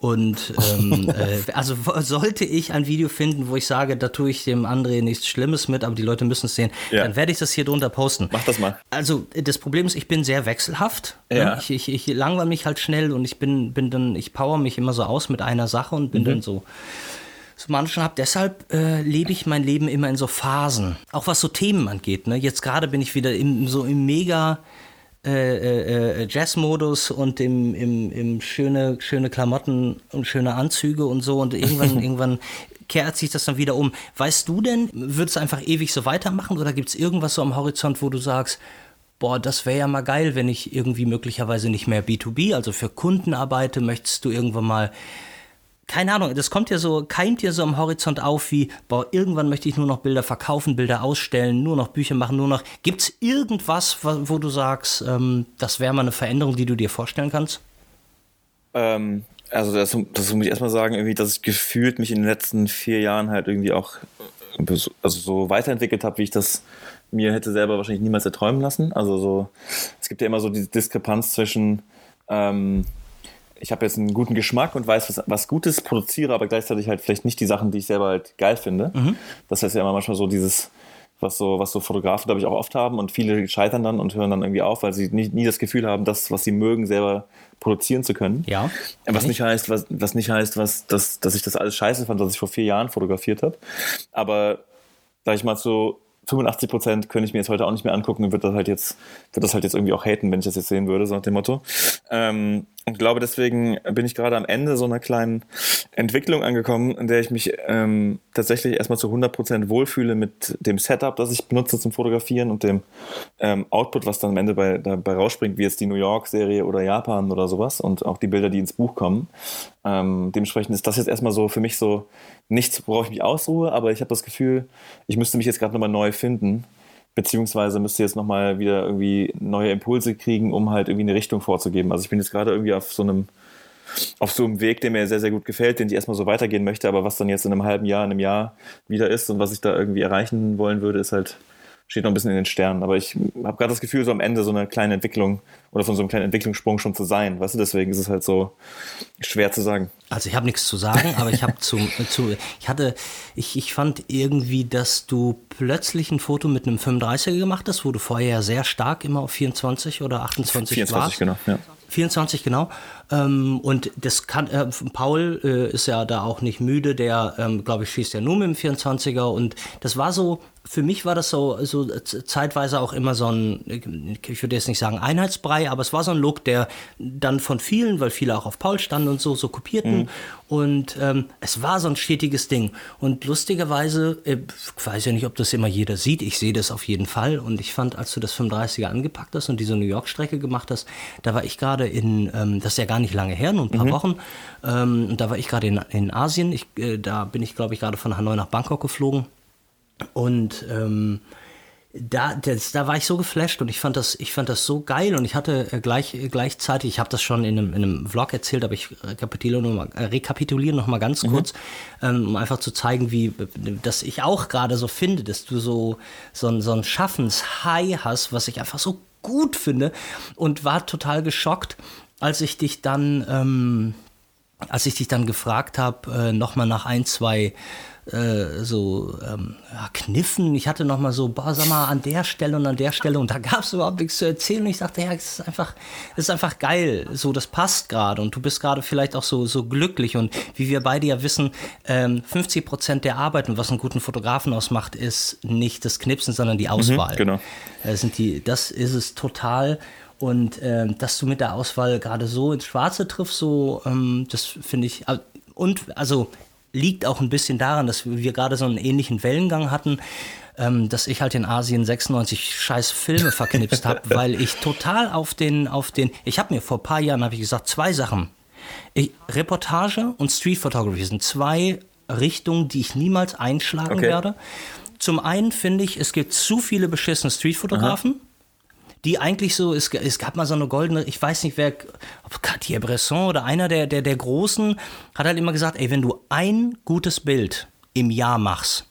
Und ähm, äh, also sollte ich ein Video finden, wo ich sage, da tue ich dem André nichts Schlimmes mit, aber die Leute müssen es sehen, ja. dann werde ich das hier drunter posten. Mach das mal. Also das Problem ist, ich bin sehr wechselhaft. Ne? Ja. Ich, ich, ich langweile mich halt schnell und ich bin, bin dann, ich power mich immer so aus mit einer Sache und bin mhm. dann so so manchen habe. Deshalb äh, lebe ich mein Leben immer in so Phasen. Auch was so Themen angeht. Ne? Jetzt gerade bin ich wieder im, so im mega äh, äh, äh, Jazz-Modus und im, im, im schöne, schöne Klamotten und schöne Anzüge und so. Und irgendwann, irgendwann kehrt sich das dann wieder um. Weißt du denn, würdest du einfach ewig so weitermachen oder gibt es irgendwas so am Horizont, wo du sagst, boah, das wäre ja mal geil, wenn ich irgendwie möglicherweise nicht mehr B2B, also für Kunden arbeite, möchtest du irgendwann mal keine Ahnung, das kommt ja so, keimt ja so am Horizont auf wie, boah, irgendwann möchte ich nur noch Bilder verkaufen, Bilder ausstellen, nur noch Bücher machen, nur noch. Gibt es irgendwas, wo du sagst, ähm, das wäre mal eine Veränderung, die du dir vorstellen kannst? Ähm, also das, das muss ich erstmal sagen, irgendwie, dass ich gefühlt mich in den letzten vier Jahren halt irgendwie auch also so weiterentwickelt habe, wie ich das mir hätte selber wahrscheinlich niemals erträumen lassen. Also so, es gibt ja immer so diese Diskrepanz zwischen ähm, ich habe jetzt einen guten Geschmack und weiß, was, was Gutes produziere, aber gleichzeitig halt vielleicht nicht die Sachen, die ich selber halt geil finde. Mhm. Das heißt ja immer manchmal so dieses, was so, was so Fotografen, glaube ich, auch oft haben und viele scheitern dann und hören dann irgendwie auf, weil sie nie, nie das Gefühl haben, das, was sie mögen, selber produzieren zu können. Ja. Was nicht heißt, was, was nicht heißt, was, dass, dass ich das alles scheiße fand, was ich vor vier Jahren fotografiert habe. Aber sag ich mal so, 85 Prozent könnte ich mir jetzt heute auch nicht mehr angucken und würde das halt jetzt, würde das halt jetzt irgendwie auch haten, wenn ich das jetzt sehen würde, so nach dem Motto. Ähm, und glaube, deswegen bin ich gerade am Ende so einer kleinen Entwicklung angekommen, in der ich mich ähm, tatsächlich erstmal zu 100 Prozent wohlfühle mit dem Setup, das ich benutze zum Fotografieren und dem ähm, Output, was dann am Ende bei, dabei rausspringt, wie jetzt die New York-Serie oder Japan oder sowas und auch die Bilder, die ins Buch kommen. Ähm, dementsprechend ist das jetzt erstmal so für mich so nichts, worauf ich mich ausruhe, aber ich habe das Gefühl, ich müsste mich jetzt gerade nochmal neu finden beziehungsweise müsste jetzt nochmal wieder irgendwie neue Impulse kriegen, um halt irgendwie eine Richtung vorzugeben. Also ich bin jetzt gerade irgendwie auf so einem auf so einem Weg, der mir sehr, sehr gut gefällt, den ich erstmal so weitergehen möchte, aber was dann jetzt in einem halben Jahr, in einem Jahr wieder ist und was ich da irgendwie erreichen wollen würde, ist halt steht noch ein bisschen in den Sternen. Aber ich habe gerade das Gefühl, so am Ende so eine kleine Entwicklung oder von so einem kleinen Entwicklungssprung schon zu sein. Weißt du, deswegen ist es halt so schwer zu sagen. Also ich habe nichts zu sagen, aber ich habe zu, zu, ich hatte, ich, ich fand irgendwie, dass du plötzlich ein Foto mit einem 35er gemacht hast, wo du vorher ja sehr stark immer auf 24 oder 28 24, warst. genau, ja. 24, genau. Ähm, und das kann, äh, Paul äh, ist ja da auch nicht müde, der, ähm, glaube ich, schießt ja nur mit dem 24er. Und das war so, für mich war das so, so zeitweise auch immer so ein, ich würde jetzt nicht sagen Einheitsbrei, aber es war so ein Look, der dann von vielen, weil viele auch auf Paul standen und so, so kopierten. Mhm. Und ähm, es war so ein stetiges Ding. Und lustigerweise, äh, ich weiß ja nicht, ob das immer jeder sieht, ich sehe das auf jeden Fall. Und ich fand, als du das 35er angepackt hast und diese New York-Strecke gemacht hast, da war ich gerade in, ähm, das ist ja gar nicht lange her, nur ein paar mhm. Wochen. Ähm, und da war ich gerade in, in Asien. Ich, äh, da bin ich, glaube ich, gerade von Hanoi nach Bangkok geflogen. Und ähm, da, das, da war ich so geflasht und ich fand das, ich fand das so geil und ich hatte äh, gleich, äh, gleichzeitig, ich habe das schon in einem, in einem Vlog erzählt, aber ich rekapituliere noch mal, äh, rekapituliere noch mal ganz mhm. kurz, ähm, um einfach zu zeigen, wie, dass ich auch gerade so finde, dass du so, so ein, so ein Schaffenshigh hast, was ich einfach so gut finde und war total geschockt, als ich dich dann, ähm, als ich dich dann gefragt habe, äh, nochmal nach ein, zwei äh, so ähm, ja, Kniffen. Ich hatte noch mal so, boah, sag mal, an der Stelle und an der Stelle und da gab es überhaupt nichts zu erzählen. Und ich dachte, ja, es ist einfach, es ist einfach geil. So, das passt gerade und du bist gerade vielleicht auch so, so glücklich und wie wir beide ja wissen, ähm, 50 Prozent der Arbeit und was einen guten Fotografen ausmacht, ist nicht das Knipsen, sondern die mhm, Auswahl. Mhm, genau. Äh, sind die, das ist es total. Und äh, dass du mit der Auswahl gerade so ins Schwarze triffst, so, ähm, das finde ich. Und also liegt auch ein bisschen daran, dass wir gerade so einen ähnlichen Wellengang hatten, ähm, dass ich halt in Asien 96 scheiß Filme verknipst habe, weil ich total auf den, auf den, ich habe mir vor ein paar Jahren, habe ich gesagt, zwei Sachen. Ich, Reportage und Street Photography sind zwei Richtungen, die ich niemals einschlagen okay. werde. Zum einen finde ich, es gibt zu viele beschissene Streetfotografen die eigentlich so, es, es gab mal so eine goldene, ich weiß nicht wer, ob Cartier-Bresson oder einer der, der, der Großen, hat halt immer gesagt, ey, wenn du ein gutes Bild im Jahr machst,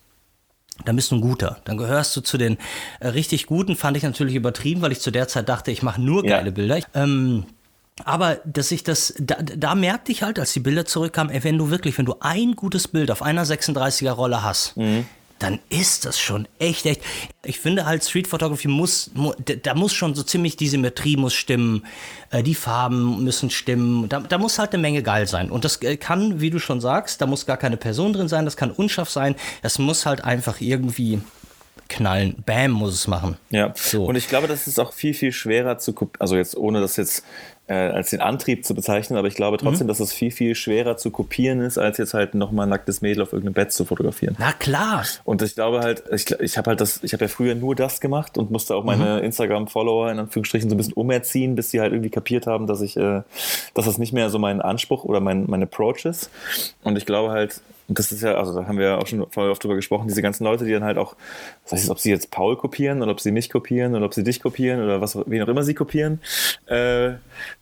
dann bist du ein guter. Dann gehörst du zu den äh, richtig guten, fand ich natürlich übertrieben, weil ich zu der Zeit dachte, ich mache nur geile ja. Bilder. Ähm, aber dass ich das, da, da merkte ich halt, als die Bilder zurückkamen, ey, wenn du wirklich, wenn du ein gutes Bild auf einer 36er Rolle hast, mhm dann ist das schon echt, echt. Ich finde halt Street Photography muss, da muss schon so ziemlich die Symmetrie muss stimmen, äh, die Farben müssen stimmen, da, da muss halt eine Menge geil sein. Und das äh, kann, wie du schon sagst, da muss gar keine Person drin sein, das kann unscharf sein, das muss halt einfach irgendwie knallen. Bam muss es machen. Ja. So. Und ich glaube, das ist auch viel, viel schwerer zu kopieren. Also jetzt, ohne das jetzt äh, als den Antrieb zu bezeichnen, aber ich glaube trotzdem, mhm. dass es viel, viel schwerer zu kopieren ist, als jetzt halt nochmal ein nacktes Mädel auf irgendeinem Bett zu fotografieren. Na klar. Und ich glaube halt, ich, ich habe halt das, ich habe ja früher nur das gemacht und musste auch meine mhm. Instagram-Follower in Anführungsstrichen so ein bisschen umerziehen, bis sie halt irgendwie kapiert haben, dass ich, äh, dass das nicht mehr so mein Anspruch oder mein, mein Approach ist. Und ich glaube halt, und das ist ja, also da haben wir ja auch schon vorher oft drüber gesprochen, diese ganzen Leute, die dann halt auch, was heißt, ob sie jetzt Paul kopieren oder ob sie mich kopieren oder ob sie dich kopieren oder was, wen auch immer sie kopieren. Äh,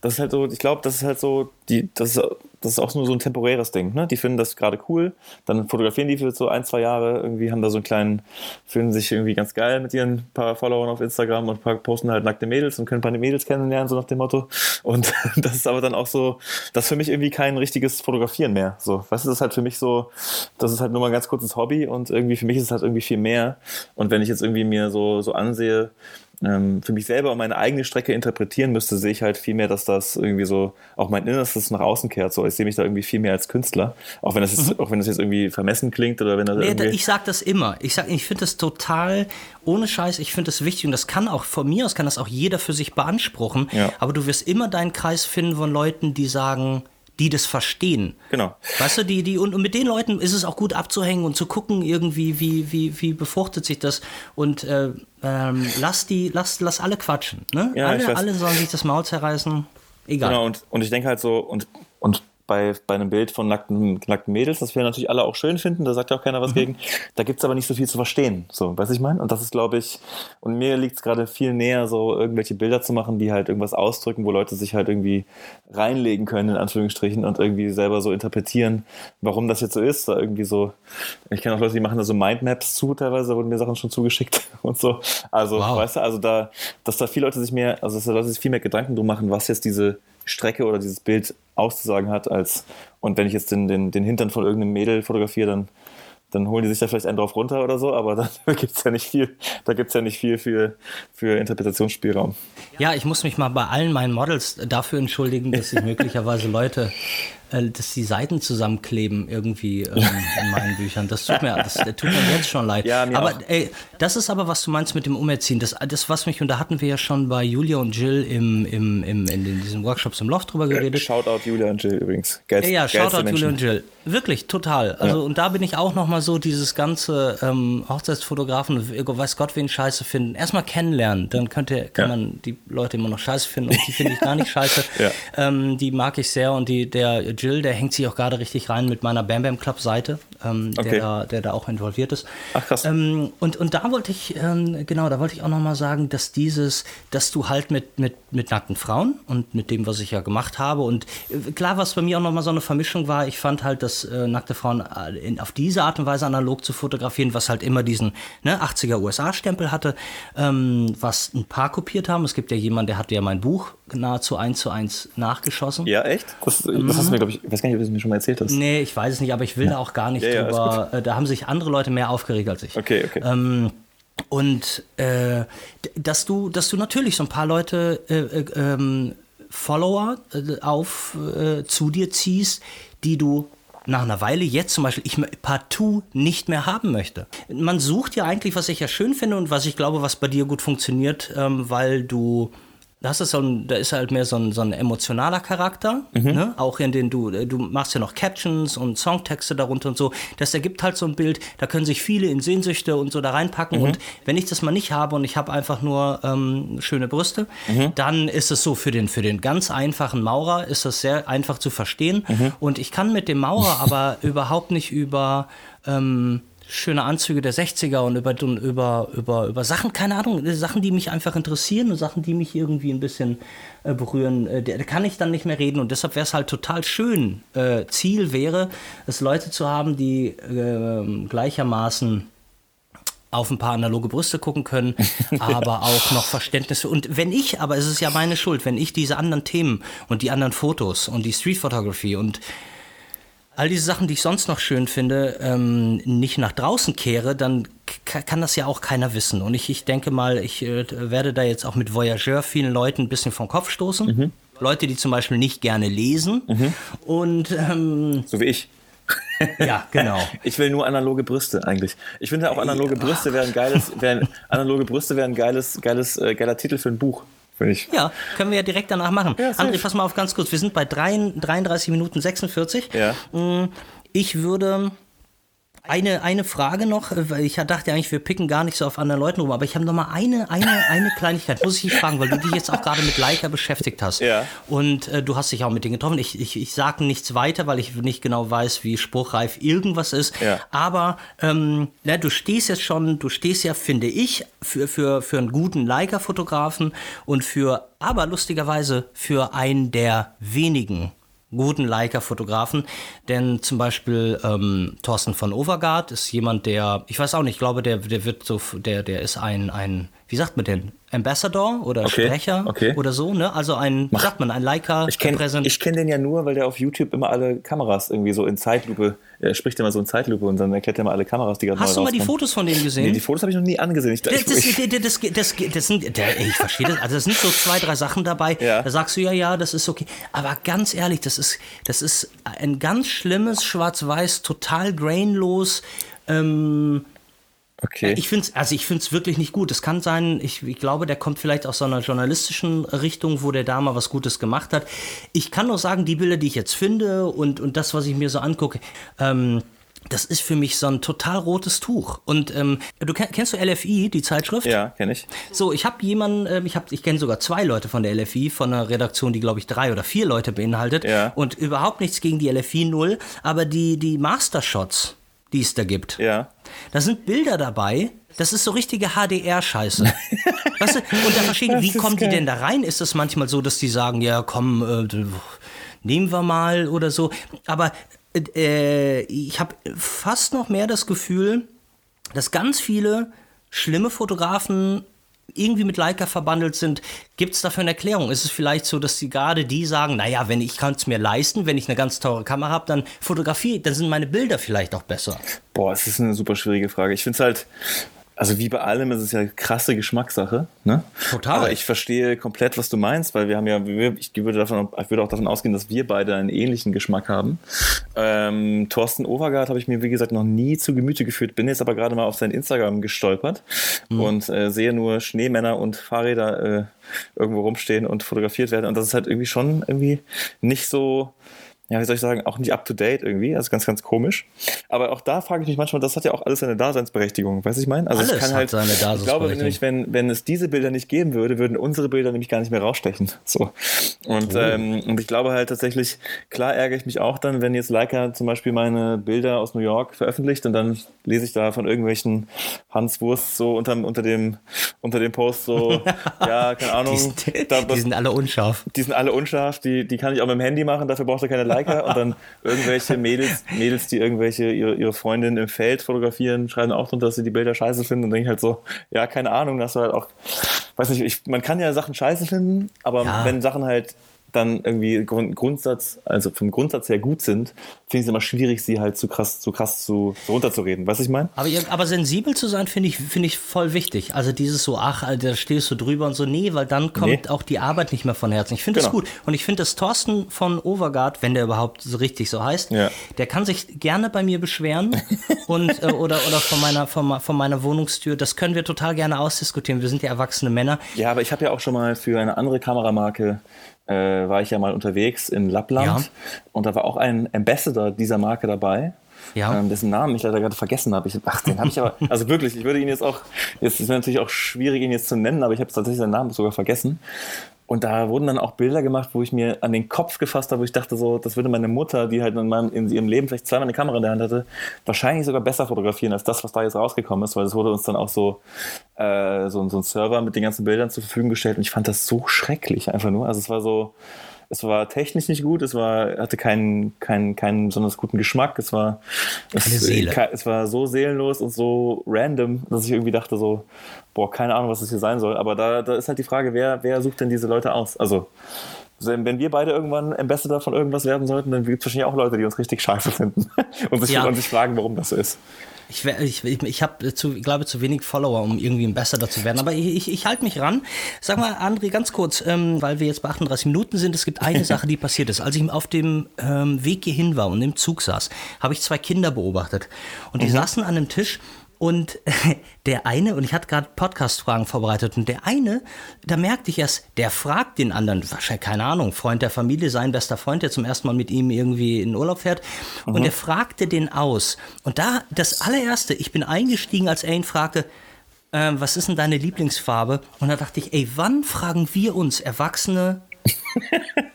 das ist halt so, ich glaube, das ist halt so, die, das ist das ist auch nur so ein temporäres Ding. Ne? Die finden das gerade cool, dann fotografieren die für so ein, zwei Jahre, irgendwie haben da so einen kleinen, fühlen sich irgendwie ganz geil mit ihren paar Followern auf Instagram und posten halt nackte Mädels und können ein paar Mädels kennenlernen, so nach dem Motto. Und das ist aber dann auch so, das ist für mich irgendwie kein richtiges Fotografieren mehr. So, weißt du, das ist halt für mich so, das ist halt nur mal ein ganz kurzes Hobby und irgendwie für mich ist es halt irgendwie viel mehr. Und wenn ich jetzt irgendwie mir so, so ansehe, ähm, für mich selber und meine eigene Strecke interpretieren müsste, sehe ich halt viel mehr, dass das irgendwie so auch mein Innerstes nach außen kehrt. So, ich sehe mich da irgendwie viel mehr als Künstler, auch wenn das jetzt, mhm. auch wenn das jetzt irgendwie vermessen klingt oder wenn das nee, irgendwie ich sag das immer. Ich sag, ich finde das total ohne Scheiß. Ich finde das wichtig und das kann auch von mir aus kann das auch jeder für sich beanspruchen. Ja. Aber du wirst immer deinen Kreis finden von Leuten, die sagen die das verstehen. Genau. Weißt du, die, die, und, und mit den Leuten ist es auch gut abzuhängen und zu gucken, irgendwie, wie, wie, wie befruchtet sich das. Und äh, ähm, lass die, lass, lass alle quatschen. Ne? Ja, alle, alle sollen sich das Maul zerreißen. Egal. Genau, und, und ich denke halt so, und, und bei, bei einem Bild von nackten, nackten Mädels, das wir natürlich alle auch schön finden, da sagt ja auch keiner was mhm. gegen. Da gibt es aber nicht so viel zu verstehen. So, weiß ich meine? Und das ist, glaube ich, und mir liegt es gerade viel näher, so irgendwelche Bilder zu machen, die halt irgendwas ausdrücken, wo Leute sich halt irgendwie reinlegen können, in Anführungsstrichen, und irgendwie selber so interpretieren, warum das jetzt so ist. Da irgendwie so, ich kenne auch Leute, die machen da so Mindmaps zu, teilweise wurden mir Sachen schon zugeschickt und so. Also, wow. weißt du, also da, dass da viele Leute sich mehr, also dass da Leute sich viel mehr Gedanken drum machen, was jetzt diese Strecke oder dieses Bild auszusagen hat, als und wenn ich jetzt den, den, den Hintern von irgendeinem Mädel fotografiere, dann, dann holen die sich da vielleicht einen drauf runter oder so, aber da gibt es ja nicht viel, da gibt ja nicht viel für, für Interpretationsspielraum. Ja, ich muss mich mal bei allen meinen Models dafür entschuldigen, dass ich möglicherweise Leute äh, dass die Seiten zusammenkleben irgendwie ähm, in meinen Büchern. Das tut mir, das, tut mir jetzt schon leid. Ja, aber auch. ey, das ist aber, was du meinst mit dem Umerziehen. Das, das was mich, und da hatten wir ja schon bei Julia und Jill im, im, im, in diesen Workshops im Loft drüber geredet. Shoutout Julia und Jill übrigens. Geilst, ja, ja, Shoutout Julia und Jill. Wirklich, total. Also, ja. und da bin ich auch nochmal so dieses ganze ähm, Hochzeitsfotografen, weiß Gott, wen scheiße finden. Erstmal kennenlernen, dann könnte, kann ja. man die Leute immer noch scheiße finden und die finde ich gar nicht scheiße. ja. ähm, die mag ich sehr und die, der Jill, der hängt sich auch gerade richtig rein mit meiner Bam Bam Club Seite, ähm, okay. der, da, der da auch involviert ist. Ach krass. Ähm, und, und da wollte ich, ähm, genau, da wollte ich auch nochmal sagen, dass dieses, dass du halt mit, mit, mit nackten Frauen und mit dem, was ich ja gemacht habe und äh, klar, was bei mir auch nochmal so eine Vermischung war, ich fand halt, dass äh, nackte Frauen äh, in, auf diese Art und Weise analog zu fotografieren, was halt immer diesen ne, 80er USA-Stempel hatte, ähm, was ein paar kopiert haben. Es gibt ja jemanden, der hatte ja mein Buch nahezu eins zu eins nachgeschossen. Ja, echt? Das, das mhm. hast du mir, glaube ich, ich weiß gar nicht, ob du es mir schon mal erzählt hast. Nee, ich weiß es nicht, aber ich will ja. da auch gar nicht ja, drüber. Äh, da haben sich andere Leute mehr aufgeregt als ich. Okay, okay. Ähm, und äh, dass du, dass du natürlich so ein paar Leute äh, äh, ähm, Follower äh, auf äh, zu dir ziehst, die du nach einer Weile jetzt zum Beispiel ich partout nicht mehr haben möchte. Man sucht ja eigentlich, was ich ja schön finde und was ich glaube, was bei dir gut funktioniert, ähm, weil du da, hast so ein, da ist halt mehr so ein, so ein emotionaler Charakter, mhm. ne? auch in den du, du machst ja noch Captions und Songtexte darunter und so. Das ergibt halt so ein Bild, da können sich viele in Sehnsüchte und so da reinpacken. Mhm. Und wenn ich das mal nicht habe und ich habe einfach nur ähm, schöne Brüste, mhm. dann ist es so, für den, für den ganz einfachen Maurer ist das sehr einfach zu verstehen. Mhm. Und ich kann mit dem Maurer aber überhaupt nicht über ähm, schöne Anzüge der 60er und über, über, über, über Sachen, keine Ahnung, Sachen, die mich einfach interessieren und Sachen, die mich irgendwie ein bisschen äh, berühren, äh, da kann ich dann nicht mehr reden und deshalb wäre es halt total schön. Äh, Ziel wäre, es Leute zu haben, die äh, gleichermaßen auf ein paar analoge Brüste gucken können, aber auch noch Verständnis. Und wenn ich, aber es ist ja meine Schuld, wenn ich diese anderen Themen und die anderen Fotos und die Street Photography und all diese Sachen, die ich sonst noch schön finde, ähm, nicht nach draußen kehre, dann kann das ja auch keiner wissen. Und ich, ich denke mal, ich äh, werde da jetzt auch mit Voyageur vielen Leuten ein bisschen vom Kopf stoßen. Mhm. Leute, die zum Beispiel nicht gerne lesen. Mhm. Und ähm, so wie ich. ja, genau. Ich will nur analoge Brüste eigentlich. Ich finde auch analoge Brüste wären geiles, wären, analoge Brüste wären geiles, geiles, äh, geiler Titel für ein Buch. Ich. Ja, können wir ja direkt danach machen. Ja, André, pass mal auf ganz kurz. Wir sind bei 33 Minuten 46. Ja. Mm, ich würde eine, eine Frage noch, weil ich dachte eigentlich, wir picken gar nicht so auf anderen Leuten rum, aber ich habe noch mal eine, eine, eine Kleinigkeit, muss ich dich fragen, weil du dich jetzt auch gerade mit Leica beschäftigt hast. Ja. Und äh, du hast dich auch mit denen getroffen. Ich, ich, ich sage nichts weiter, weil ich nicht genau weiß, wie spruchreif irgendwas ist. Ja. Aber ähm, na, du stehst jetzt schon, du stehst ja, finde ich, für, für, für einen guten Leica-Fotografen und für, aber lustigerweise für einen der wenigen guten Leica-Fotografen. Denn zum Beispiel ähm, Thorsten von Overgaard ist jemand, der, ich weiß auch nicht, ich glaube, der, der wird so, der, der ist ein, ein, wie sagt man denn, Ambassador oder okay, Sprecher okay. oder so, ne? Also ein, wie sagt man, ein Leica Ich kenne kenn den ja nur, weil der auf YouTube immer alle Kameras irgendwie so in Zeitlupe, er spricht immer so in Zeitlupe und dann erklärt er mal alle Kameras, die gerade Hast du mal die Fotos von dem gesehen? Nee, die Fotos habe ich noch nie angesehen. Ich, das, das, das, das, das, sind, ich verstehe das, also es sind so zwei, drei Sachen dabei, ja. da sagst du ja, ja, das ist okay. Aber ganz ehrlich, das ist, das ist ein ganz schlimmes Schwarz-Weiß, total grainlos, ähm, Okay. Ich finde es also ich find's wirklich nicht gut. Es kann sein, ich, ich, glaube, der kommt vielleicht aus so einer journalistischen Richtung, wo der da mal was Gutes gemacht hat. Ich kann nur sagen, die Bilder, die ich jetzt finde und, und das, was ich mir so angucke, ähm, das ist für mich so ein total rotes Tuch. Und ähm, du kennst du LFI, die Zeitschrift? Ja, kenne ich. So, ich habe jemanden, äh, ich, hab, ich kenne sogar zwei Leute von der LFI, von einer Redaktion, die glaube ich drei oder vier Leute beinhaltet. Ja. Und überhaupt nichts gegen die LFI null, aber die, die Mastershots, die es da gibt. Ja. Da sind Bilder dabei, das ist so richtige HDR-Scheiße. weißt du, und da verstehen, wie kommen die denn da rein? Ist das manchmal so, dass die sagen, ja, komm, äh, nehmen wir mal oder so. Aber äh, ich habe fast noch mehr das Gefühl, dass ganz viele schlimme Fotografen irgendwie mit Leica verbandelt sind, gibt es dafür eine Erklärung? Ist es vielleicht so, dass sie gerade die sagen, naja, wenn ich kann es mir leisten, wenn ich eine ganz teure Kamera habe, dann fotografiere, dann sind meine Bilder vielleicht auch besser. Boah, es ist eine super schwierige Frage. Ich finde es halt, also wie bei allem ist es ja krasse Geschmackssache. Ne? Total. Aber ich verstehe komplett, was du meinst, weil wir haben ja, ich würde, davon, ich würde auch davon ausgehen, dass wir beide einen ähnlichen Geschmack haben. Ähm, Thorsten Overgaard habe ich mir, wie gesagt, noch nie zu Gemüte geführt, bin jetzt aber gerade mal auf sein Instagram gestolpert mhm. und äh, sehe nur Schneemänner und Fahrräder äh, irgendwo rumstehen und fotografiert werden. Und das ist halt irgendwie schon irgendwie nicht so ja, wie soll ich sagen, auch nicht up to date irgendwie. Also ganz, ganz komisch. Aber auch da frage ich mich manchmal, das hat ja auch alles seine Daseinsberechtigung. Weißt du, ich meine? Also alles es kann hat halt, seine Daseinsberechtigung. Ich glaube nämlich, wenn, wenn es diese Bilder nicht geben würde, würden unsere Bilder nämlich gar nicht mehr rausstechen. So. Und, oh. ähm, und ich glaube halt tatsächlich, klar ärgere ich mich auch dann, wenn jetzt Leica zum Beispiel meine Bilder aus New York veröffentlicht und dann lese ich da von irgendwelchen Hans Wurst so unter, unter, dem, unter dem Post so, ja, keine Ahnung. die, sind, da, die sind alle unscharf. Die sind alle unscharf, die, die kann ich auch mit dem Handy machen, dafür braucht er keine Leica und dann irgendwelche Mädels, Mädels, die irgendwelche ihre, ihre Freundin im Feld fotografieren, schreiben auch drunter, dass sie die Bilder scheiße finden und denke ich halt so, ja, keine Ahnung, dass du halt auch, weiß nicht, ich, man kann ja Sachen scheiße finden, aber ja. wenn Sachen halt dann irgendwie Grund, Grundsatz, also vom Grundsatz her gut sind, finde ich es immer schwierig, sie halt zu krass, zu krass zu, so runterzureden. Weißt du, ich meine? Aber, aber sensibel zu sein, finde ich, finde ich voll wichtig. Also dieses so, ach, da stehst du drüber und so, nee, weil dann kommt nee. auch die Arbeit nicht mehr von Herzen. Ich finde genau. das gut. Und ich finde, dass Thorsten von Overgard, wenn der überhaupt so richtig so heißt, ja. der kann sich gerne bei mir beschweren und äh, oder, oder von meiner, von, von meiner Wohnungstür. Das können wir total gerne ausdiskutieren. Wir sind ja erwachsene Männer. Ja, aber ich habe ja auch schon mal für eine andere Kameramarke äh, war ich ja mal unterwegs in Lappland ja. und da war auch ein Ambassador dieser Marke dabei. Ja. Ähm, dessen Namen ich leider gerade vergessen habe. Ich, ach, den habe ich aber, also wirklich, ich würde ihn jetzt auch, jetzt ist natürlich auch schwierig, ihn jetzt zu nennen, aber ich habe tatsächlich seinen Namen sogar vergessen. Und da wurden dann auch Bilder gemacht, wo ich mir an den Kopf gefasst habe, wo ich dachte so, das würde meine Mutter, die halt in, meinem, in ihrem Leben vielleicht zweimal eine Kamera in der Hand hatte, wahrscheinlich sogar besser fotografieren als das, was da jetzt rausgekommen ist, weil es wurde uns dann auch so, äh, so, so ein Server mit den ganzen Bildern zur Verfügung gestellt und ich fand das so schrecklich einfach nur. Also es war so, es war technisch nicht gut, es war, hatte keinen, keinen, keinen besonders guten Geschmack, es war, es, es war so seelenlos und so random, dass ich irgendwie dachte so, boah, keine Ahnung, was das hier sein soll. Aber da, da ist halt die Frage, wer, wer sucht denn diese Leute aus? Also, wenn wir beide irgendwann Ambassador von irgendwas werden sollten, dann gibt es wahrscheinlich auch Leute, die uns richtig scheiße finden und sich, ja. und sich fragen, warum das so ist. Ich, ich, ich habe, zu, glaube zu wenig Follower, um irgendwie Besserer zu werden. Aber ich, ich, ich halte mich ran. Sag mal, André, ganz kurz, ähm, weil wir jetzt bei 38 Minuten sind, es gibt eine Sache, die passiert ist. Als ich auf dem ähm, Weg hierhin war und im Zug saß, habe ich zwei Kinder beobachtet. Und die mhm. saßen an einem Tisch und der eine, und ich hatte gerade Podcast-Fragen vorbereitet, und der eine, da merkte ich erst, der fragt den anderen, wahrscheinlich, keine Ahnung, Freund der Familie, sein bester Freund, der zum ersten Mal mit ihm irgendwie in Urlaub fährt, mhm. und er fragte den aus. Und da, das allererste, ich bin eingestiegen, als er ihn fragte, äh, was ist denn deine Lieblingsfarbe? Und da dachte ich, ey, wann fragen wir uns Erwachsene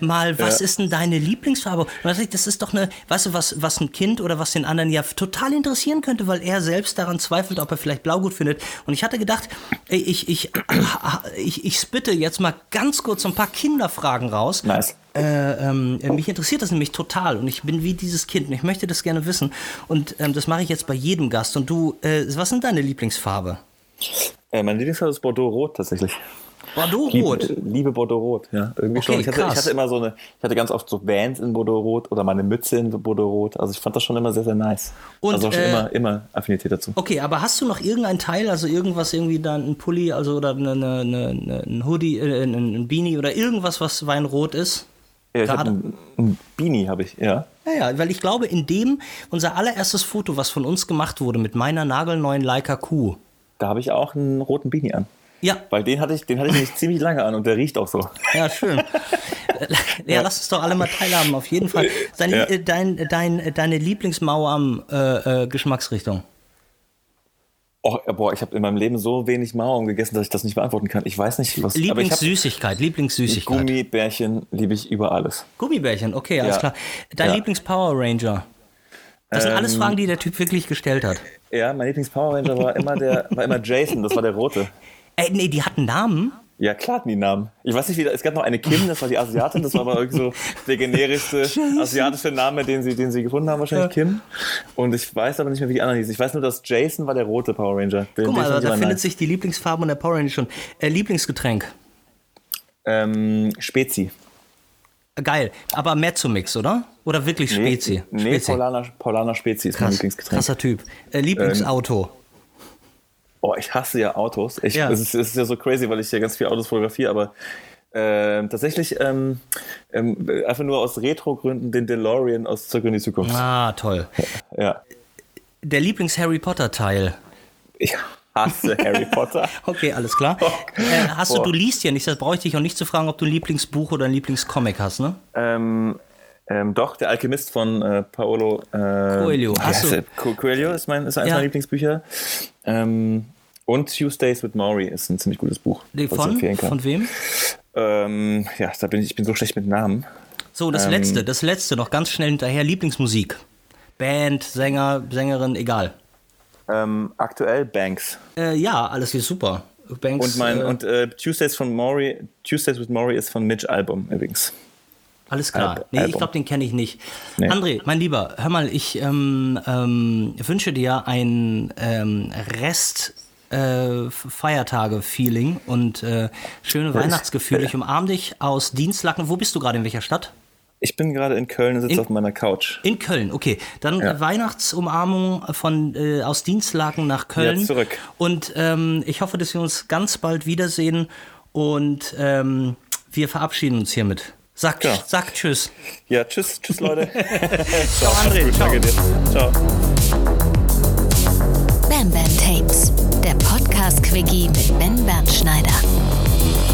mal, was ja. ist denn deine Lieblingsfarbe? Und das ist doch eine, weißt du, was, was ein Kind oder was den anderen ja total interessieren könnte, weil er selbst daran zweifelt, ob er vielleicht blau gut findet. Und ich hatte gedacht, ich, ich, ich, ich spitte jetzt mal ganz kurz ein paar Kinderfragen raus. Nice. Äh, ähm, mich interessiert das nämlich total und ich bin wie dieses Kind und ich möchte das gerne wissen. Und ähm, das mache ich jetzt bei jedem Gast. Und du, äh, was sind deine Lieblingsfarbe? Äh, meine Lieblingsfarbe ist Bordeaux-Rot tatsächlich. Bordeaux-Rot. Liebe, liebe Bordeaux-Rot, ja. Irgendwie okay, schon. Ich hatte, ich hatte, immer so eine, ich hatte ganz oft so Vans in Bordeaux-Rot oder meine Mütze in Bordeaux-Rot. Also ich fand das schon immer sehr, sehr nice. Und, also schon äh, immer, immer Affinität dazu. Okay, aber hast du noch irgendein Teil, also irgendwas, irgendwie dann ein Pulli, also oder eine, eine, eine, ein Hoodie, äh, ein, ein Beanie oder irgendwas, was Weinrot ist? Ja, ich hab ein, ein Beanie habe ich, ja. Ja, ja, weil ich glaube, in dem, unser allererstes Foto, was von uns gemacht wurde mit meiner nagelneuen Leica Q. Da habe ich auch einen roten Beanie an. Ja. Weil den hatte ich, den hatte ich nämlich ziemlich lange an und der riecht auch so. Ja, schön. ja, lass uns doch alle mal teilhaben, auf jeden Fall. Dein, Ja. äh, dein, dein, deine Lieblingsmauer-Geschmacksrichtung? Oh, boah, ich habe in meinem Leben so wenig Mauern gegessen, dass ich das nicht beantworten kann. Ich weiß nicht, was. Lieblingssüßigkeit, Lieblingssüßigkeit. Gummibärchen liebe ich über alles. Gummibärchen, okay, alles Ja. klar. Dein Ja. Lieblings-Power Ranger? Das sind alles Ähm, Fragen, die der Typ wirklich gestellt hat. Ja, mein Lieblings-Power Ranger war immer der, war immer Jason, das war der rote. Ey, nee, die hatten Namen. Ja, klar hatten die Namen. Ich weiß nicht, wie, es gab noch eine Kim, das war die Asiatin, das war aber irgendwie so der generischste asiatische Name, den sie, den sie gefunden haben, wahrscheinlich Kim. Und ich weiß aber nicht mehr, wie die anderen hießen. Ich weiß nur, dass Jason war der rote Power Ranger. Den, Guck mal, ich da findet nice. sich die Lieblingsfarbe und der Power Ranger schon. Äh, Lieblingsgetränk. Ähm, Spezi. Äh, Geil. Aber Mezzomix, oder? Oder wirklich Spezi? Nee, Spezi. Paulaner, Paulaner Spezi ist mein Krass, Lieblingsgetränk. krasser Typ. Äh, Lieblingsauto. Oh, ich hasse ja Autos. Ich, Ja. Es, ist, es ist ja so crazy, weil ich ja ganz viel Autos fotografiere, aber ähm, tatsächlich ähm, ähm, einfach nur aus Retro-Gründen den DeLorean aus Zurück in die Zukunft. Ah, toll. Ja. Der Lieblings-Harry Potter-Teil. Ich hasse Harry Potter. Okay, alles klar. Äh, hast du, Boah. du liest ja nicht, das brauche ich dich auch nicht zu fragen, ob du ein Lieblingsbuch oder ein Lieblingscomic hast, ne? Ähm, ähm, doch, der Alchemist von äh, Paolo äh, Coelho. du-? Co Coelho ist, mein, ist eines Ja. meiner Lieblingsbücher. Ähm, und Tuesdays with Maury ist ein ziemlich gutes Buch. Ich Von, von wem? Ähm, ja, da bin ich, ich bin so schlecht mit Namen. So, das Ähm. letzte, das letzte, noch ganz schnell hinterher. Lieblingsmusik. Band, Sänger, Sängerin, egal. Ähm, aktuell Banks. Äh, ja, alles ist super. Banks, Und mein äh, und äh, Tuesdays von Maury, Tuesdays with Maury ist von Mitch Album übrigens. Alles klar. Al- nee, ich Album. glaube, den kenne ich nicht. Nee. André, mein Lieber, hör mal, ich ähm, ähm, wünsche dir ein ähm, Rest. Äh, Feiertage-Feeling und äh, schöne Weihnachtsgefühle. Ich umarme dich aus Dienstlaken. Wo bist du gerade? In welcher Stadt? Ich bin gerade in Köln und sitze In- auf meiner Couch. In Köln, okay. Dann Ja. äh, Weihnachtsumarmung von äh, aus Dienstlaken nach Köln. Ja, zurück. Und ähm, ich hoffe, dass wir uns ganz bald wiedersehen und ähm, wir verabschieden uns hiermit. Sag, Ja. sag Tschüss. Ja, tschüss, tschüss Leute. Ciao, André. Gut, Ciao. danke dir. Ciao. Bam Bam Tapes, der Podcast-Quickie mit Ben Bernschneider.